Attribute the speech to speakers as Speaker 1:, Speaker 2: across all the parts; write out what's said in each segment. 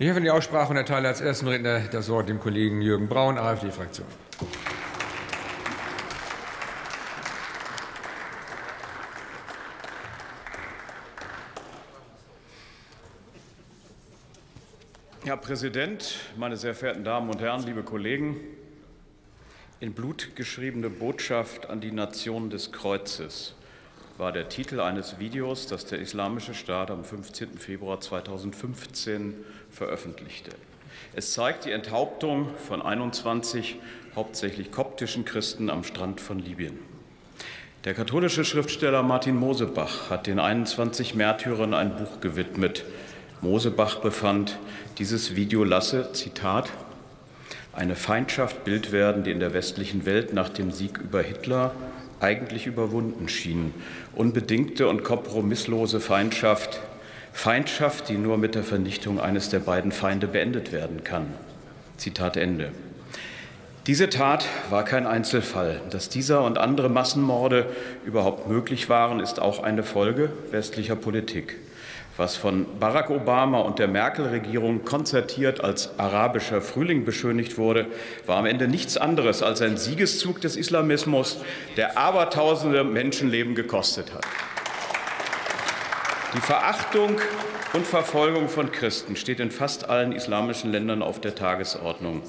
Speaker 1: Ich öffne die Aussprache und erteile als ersten Redner das Wort dem Kollegen Jürgen Braun, AfD-Fraktion.
Speaker 2: Herr Präsident, meine sehr verehrten Damen und Herren, liebe Kollegen! In Blut geschriebene Botschaft an die Nation des Kreuzes war der Titel eines Videos, das der Islamische Staat am 15. Februar 2015 veröffentlichte. Es zeigt die Enthauptung von 21 hauptsächlich koptischen Christen am Strand von Libyen. Der katholische Schriftsteller Martin Mosebach hat den 21 Märtyrern ein Buch gewidmet. Mosebach befand, dieses Video lasse, Zitat, eine Feindschaft Bild werden, die in der westlichen Welt nach dem Sieg über Hitler eigentlich überwunden schien. Unbedingte und kompromisslose Feindschaft, Feindschaft, die nur mit der Vernichtung eines der beiden Feinde beendet werden kann. Zitat Ende. Diese Tat war kein Einzelfall. Dass dieser und andere Massenmorde überhaupt möglich waren, ist auch eine Folge westlicher Politik. Was von Barack Obama und der Merkel-Regierung konzertiert als arabischer Frühling beschönigt wurde, war am Ende nichts anderes als ein Siegeszug des Islamismus, der abertausende Menschenleben gekostet hat. Die Verachtung und Verfolgung von Christen steht in fast allen islamischen Ländern auf der Tagesordnung.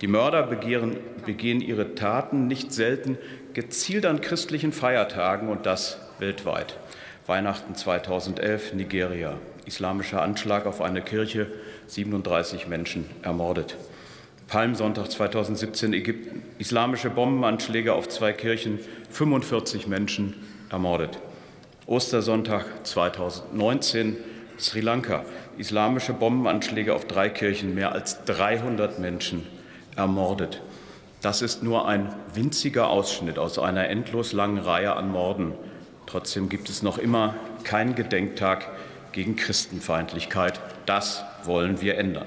Speaker 2: Die Mörder begehren, begehen ihre Taten nicht selten gezielt an christlichen Feiertagen und das weltweit. Weihnachten 2011, Nigeria. Islamischer Anschlag auf eine Kirche, 37 Menschen ermordet. Palmsonntag 2017, Ägypten. Islamische Bombenanschläge auf zwei Kirchen, 45 Menschen ermordet. Ostersonntag 2019, Sri Lanka. Islamische Bombenanschläge auf drei Kirchen, mehr als 300 Menschen ermordet. Das ist nur ein winziger Ausschnitt aus einer endlos langen Reihe an Morden. Trotzdem gibt es noch immer keinen Gedenktag gegen Christenfeindlichkeit. Das wollen wir ändern.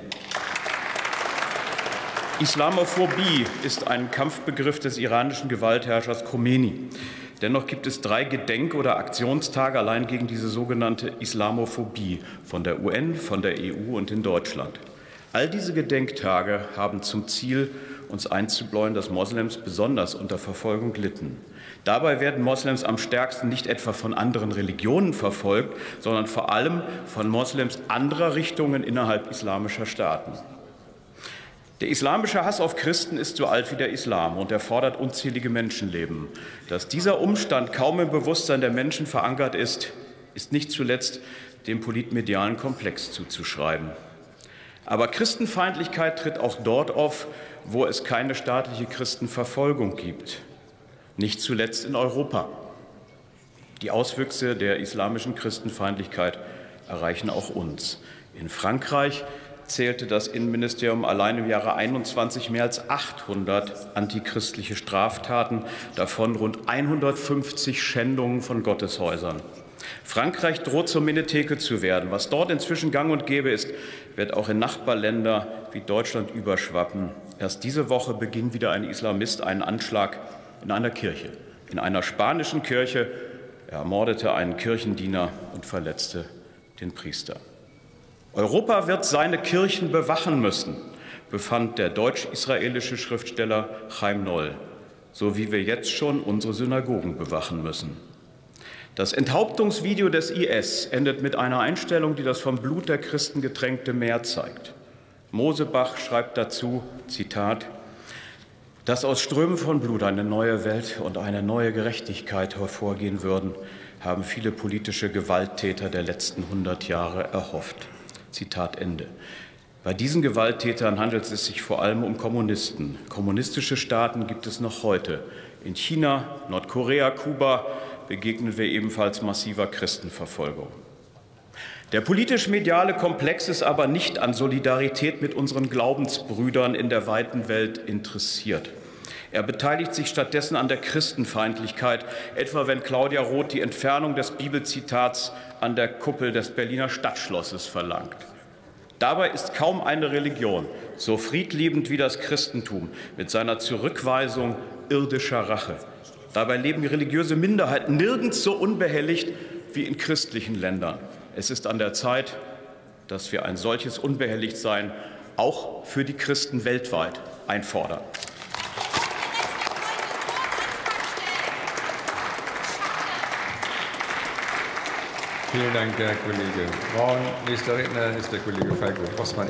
Speaker 2: Islamophobie ist ein Kampfbegriff des iranischen Gewaltherrschers Khomeini. Dennoch gibt es drei Gedenk- oder Aktionstage allein gegen diese sogenannte Islamophobie von der UN, von der EU und in Deutschland. All diese Gedenktage haben zum Ziel, uns einzubläuen, dass Moslems besonders unter Verfolgung litten. Dabei werden Moslems am stärksten nicht etwa von anderen Religionen verfolgt, sondern vor allem von Moslems anderer Richtungen innerhalb islamischer Staaten. Der islamische Hass auf Christen ist so alt wie der Islam und er fordert unzählige Menschenleben. Dass dieser Umstand kaum im Bewusstsein der Menschen verankert ist, ist nicht zuletzt dem politmedialen Komplex zuzuschreiben. Aber Christenfeindlichkeit tritt auch dort auf, wo es keine staatliche Christenverfolgung gibt, nicht zuletzt in Europa. Die Auswüchse der islamischen Christenfeindlichkeit erreichen auch uns. In Frankreich zählte das Innenministerium allein im Jahre 21 mehr als 800 antichristliche Straftaten, davon rund 150 Schändungen von Gotteshäusern. Frankreich droht zur Minitheke zu werden. Was dort inzwischen gang und gäbe ist, wird auch in Nachbarländer wie Deutschland überschwappen. Erst diese Woche beginnt wieder ein Islamist einen Anschlag in einer Kirche. In einer spanischen Kirche er ermordete einen Kirchendiener und verletzte den Priester. Europa wird seine Kirchen bewachen müssen, befand der deutsch-israelische Schriftsteller Chaim Noll, so wie wir jetzt schon unsere Synagogen bewachen müssen. Das Enthauptungsvideo des IS endet mit einer Einstellung, die das vom Blut der Christen getränkte Meer zeigt. Mosebach schreibt dazu, Zitat, dass aus Strömen von Blut eine neue Welt und eine neue Gerechtigkeit hervorgehen würden, haben viele politische Gewalttäter der letzten hundert Jahre erhofft. Zitat Ende. Bei diesen Gewalttätern handelt es sich vor allem um Kommunisten. Kommunistische Staaten gibt es noch heute. In China, Nordkorea, Kuba begegnen wir ebenfalls massiver Christenverfolgung. Der politisch-mediale Komplex ist aber nicht an Solidarität mit unseren Glaubensbrüdern in der weiten Welt interessiert. Er beteiligt sich stattdessen an der Christenfeindlichkeit, etwa wenn Claudia Roth die Entfernung des Bibelzitats an der Kuppel des Berliner Stadtschlosses verlangt. Dabei ist kaum eine Religion so friedliebend wie das Christentum mit seiner Zurückweisung irdischer Rache. Dabei leben religiöse Minderheiten nirgends so unbehelligt wie in christlichen Ländern. Es ist an der Zeit, dass wir ein solches Unbehelligtsein auch für die Christen weltweit einfordern.
Speaker 1: Vielen Dank, Herr Kollege Braun. Nächster Redner ist der Kollege Falco Rossmann,